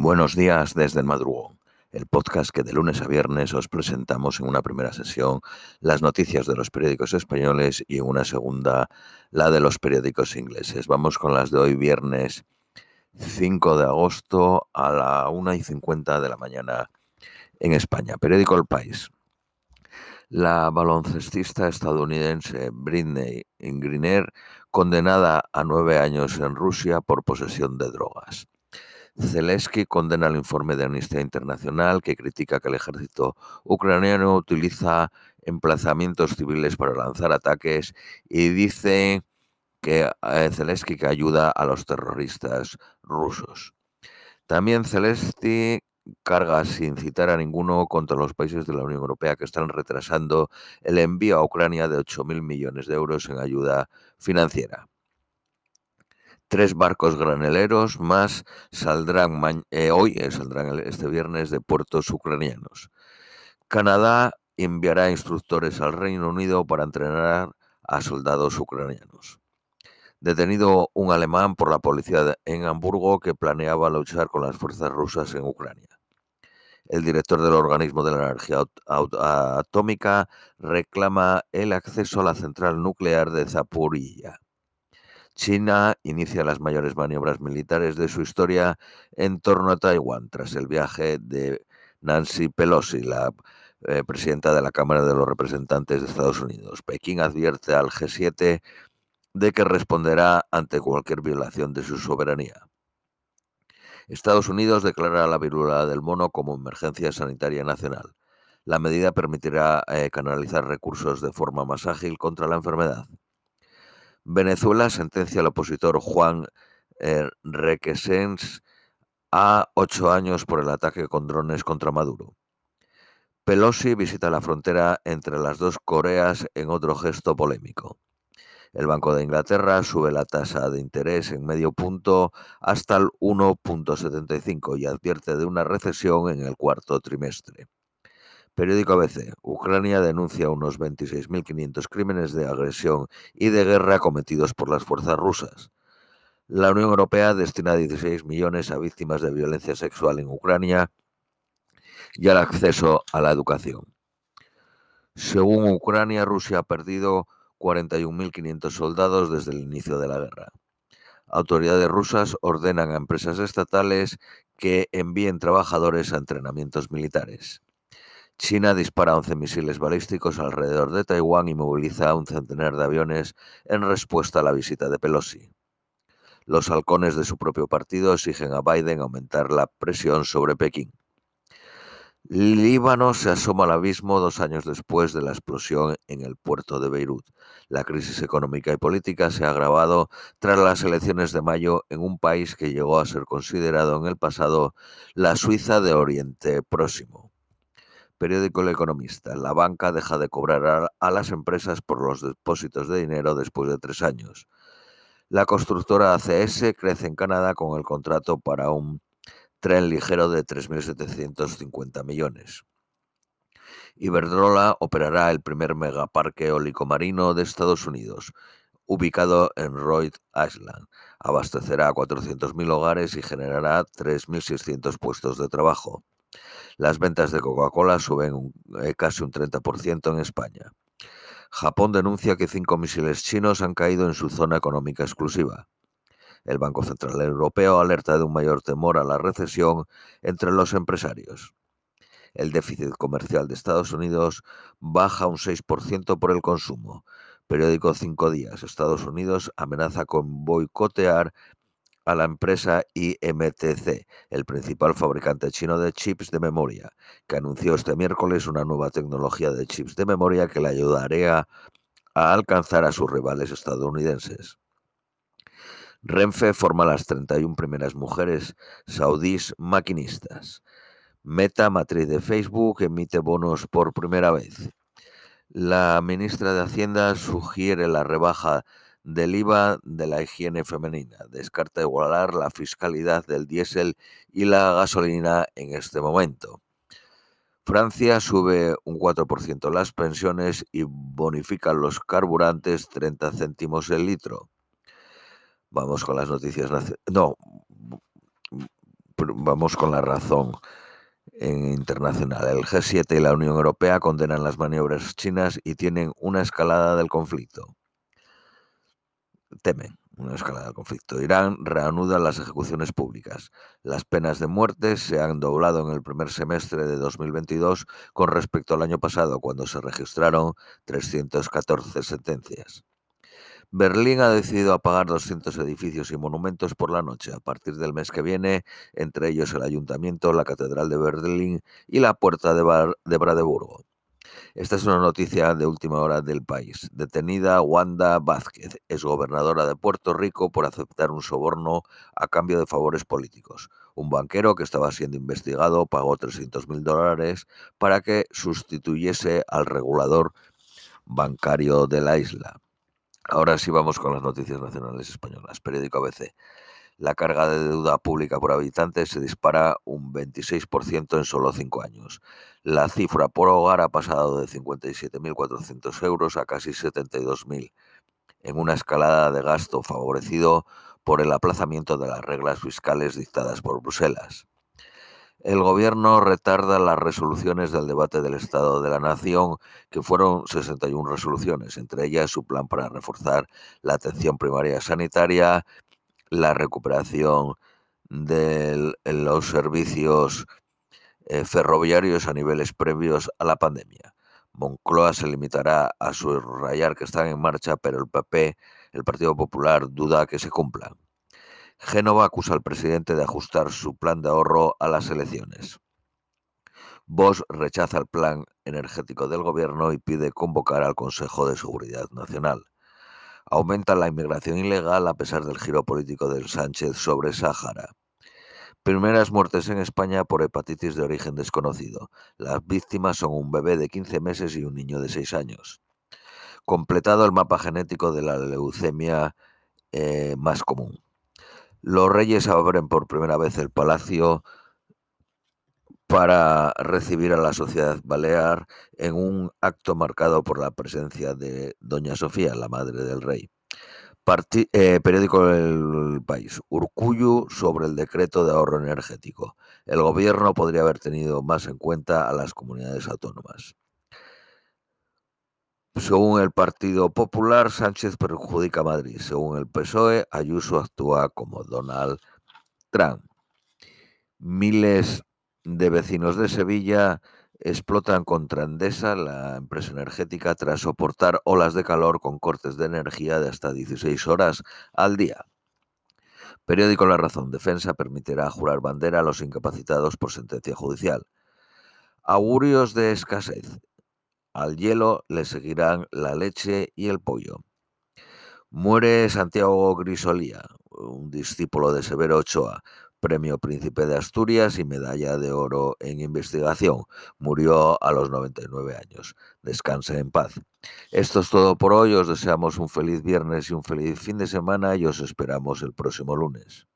Buenos días desde el madrugón, el podcast que de lunes a viernes os presentamos en una primera sesión las noticias de los periódicos españoles y en una segunda la de los periódicos ingleses. Vamos con las de hoy viernes 5 de agosto a la 1 y 50 de la mañana en España. Periódico El País. La baloncestista estadounidense Britney Griner condenada a nueve años en Rusia por posesión de drogas. Zelensky condena el informe de Amnistía Internacional que critica que el ejército ucraniano utiliza emplazamientos civiles para lanzar ataques y dice que eh, Zelensky que ayuda a los terroristas rusos. También Zelensky carga sin citar a ninguno contra los países de la Unión Europea que están retrasando el envío a Ucrania de 8.000 millones de euros en ayuda financiera. Tres barcos graneleros más saldrán eh, hoy, eh, saldrán este viernes de puertos ucranianos. Canadá enviará instructores al Reino Unido para entrenar a soldados ucranianos. Detenido un alemán por la policía en Hamburgo que planeaba luchar con las fuerzas rusas en Ucrania. El director del organismo de la energía atómica reclama el acceso a la central nuclear de Zaporilla. China inicia las mayores maniobras militares de su historia en torno a Taiwán tras el viaje de Nancy Pelosi, la eh, presidenta de la Cámara de los Representantes de Estados Unidos. Pekín advierte al G7 de que responderá ante cualquier violación de su soberanía. Estados Unidos declara la viruela del mono como emergencia sanitaria nacional. La medida permitirá eh, canalizar recursos de forma más ágil contra la enfermedad. Venezuela sentencia al opositor Juan eh, Requesens a ocho años por el ataque con drones contra Maduro. Pelosi visita la frontera entre las dos Coreas en otro gesto polémico. El Banco de Inglaterra sube la tasa de interés en medio punto hasta el 1.75 y advierte de una recesión en el cuarto trimestre. Periódico ABC. Ucrania denuncia unos 26.500 crímenes de agresión y de guerra cometidos por las fuerzas rusas. La Unión Europea destina 16 millones a víctimas de violencia sexual en Ucrania y al acceso a la educación. Según Ucrania, Rusia ha perdido 41.500 soldados desde el inicio de la guerra. Autoridades rusas ordenan a empresas estatales que envíen trabajadores a entrenamientos militares. China dispara 11 misiles balísticos alrededor de Taiwán y moviliza un centenar de aviones en respuesta a la visita de Pelosi. Los halcones de su propio partido exigen a Biden aumentar la presión sobre Pekín. Líbano se asoma al abismo dos años después de la explosión en el puerto de Beirut. La crisis económica y política se ha agravado tras las elecciones de mayo en un país que llegó a ser considerado en el pasado la Suiza de Oriente Próximo. Periódico El Economista. La banca deja de cobrar a las empresas por los depósitos de dinero después de tres años. La constructora ACS crece en Canadá con el contrato para un tren ligero de 3.750 millones. Iberdrola operará el primer megaparque eólico marino de Estados Unidos, ubicado en Rhode Island. Abastecerá a 400.000 hogares y generará 3.600 puestos de trabajo. Las ventas de Coca-Cola suben eh, casi un 30% en España. Japón denuncia que cinco misiles chinos han caído en su zona económica exclusiva. El Banco Central Europeo alerta de un mayor temor a la recesión entre los empresarios. El déficit comercial de Estados Unidos baja un 6% por el consumo. Periódico Cinco Días. Estados Unidos amenaza con boicotear a la empresa IMTC, el principal fabricante chino de chips de memoria, que anunció este miércoles una nueva tecnología de chips de memoria que le ayudaría a alcanzar a sus rivales estadounidenses. Renfe forma las 31 primeras mujeres saudíes maquinistas. Meta, matriz de Facebook, emite bonos por primera vez. La ministra de Hacienda sugiere la rebaja del IVA de la higiene femenina. Descarta igualar la fiscalidad del diésel y la gasolina en este momento. Francia sube un 4% las pensiones y bonifica los carburantes 30 céntimos el litro. Vamos con las noticias. No, vamos con la razón internacional. El G7 y la Unión Europea condenan las maniobras chinas y tienen una escalada del conflicto. Temen una escalada del conflicto. Irán reanuda las ejecuciones públicas. Las penas de muerte se han doblado en el primer semestre de 2022 con respecto al año pasado, cuando se registraron 314 sentencias. Berlín ha decidido apagar 200 edificios y monumentos por la noche a partir del mes que viene, entre ellos el ayuntamiento, la Catedral de Berlín y la Puerta de, Bar de Bradeburgo. Esta es una noticia de última hora del país. Detenida Wanda Vázquez, es gobernadora de Puerto Rico por aceptar un soborno a cambio de favores políticos. Un banquero que estaba siendo investigado pagó 300 mil dólares para que sustituyese al regulador bancario de la isla. Ahora sí vamos con las noticias nacionales españolas. Periódico ABC. La carga de deuda pública por habitante se dispara un 26% en solo cinco años. La cifra por hogar ha pasado de 57.400 euros a casi 72.000, en una escalada de gasto favorecido por el aplazamiento de las reglas fiscales dictadas por Bruselas. El gobierno retarda las resoluciones del debate del Estado de la Nación, que fueron 61 resoluciones, entre ellas su plan para reforzar la atención primaria sanitaria, la recuperación de los servicios eh, ferroviarios a niveles previos a la pandemia. Moncloa se limitará a subrayar que están en marcha, pero el PP, el Partido Popular, duda que se cumplan. Génova acusa al presidente de ajustar su plan de ahorro a las elecciones. Bosch rechaza el plan energético del gobierno y pide convocar al Consejo de Seguridad Nacional. Aumenta la inmigración ilegal a pesar del giro político del Sánchez sobre Sáhara. Primeras muertes en España por hepatitis de origen desconocido. Las víctimas son un bebé de 15 meses y un niño de 6 años. Completado el mapa genético de la leucemia eh, más común. Los reyes abren por primera vez el palacio para recibir a la sociedad balear en un acto marcado por la presencia de Doña Sofía, la madre del rey. Eh, periódico El País. Urcuyu sobre el decreto de ahorro energético. El gobierno podría haber tenido más en cuenta a las comunidades autónomas. Según el Partido Popular, Sánchez perjudica a Madrid. Según el PSOE, Ayuso actúa como Donald Trump. Miles de vecinos de Sevilla explotan contra Endesa, la empresa energética, tras soportar olas de calor con cortes de energía de hasta 16 horas al día. Periódico La Razón. Defensa permitirá jurar bandera a los incapacitados por sentencia judicial. Augurios de escasez. Al hielo le seguirán la leche y el pollo. Muere Santiago Grisolía, un discípulo de Severo Ochoa, premio Príncipe de Asturias y medalla de oro en investigación. Murió a los 99 años. Descanse en paz. Esto es todo por hoy. Os deseamos un feliz viernes y un feliz fin de semana y os esperamos el próximo lunes.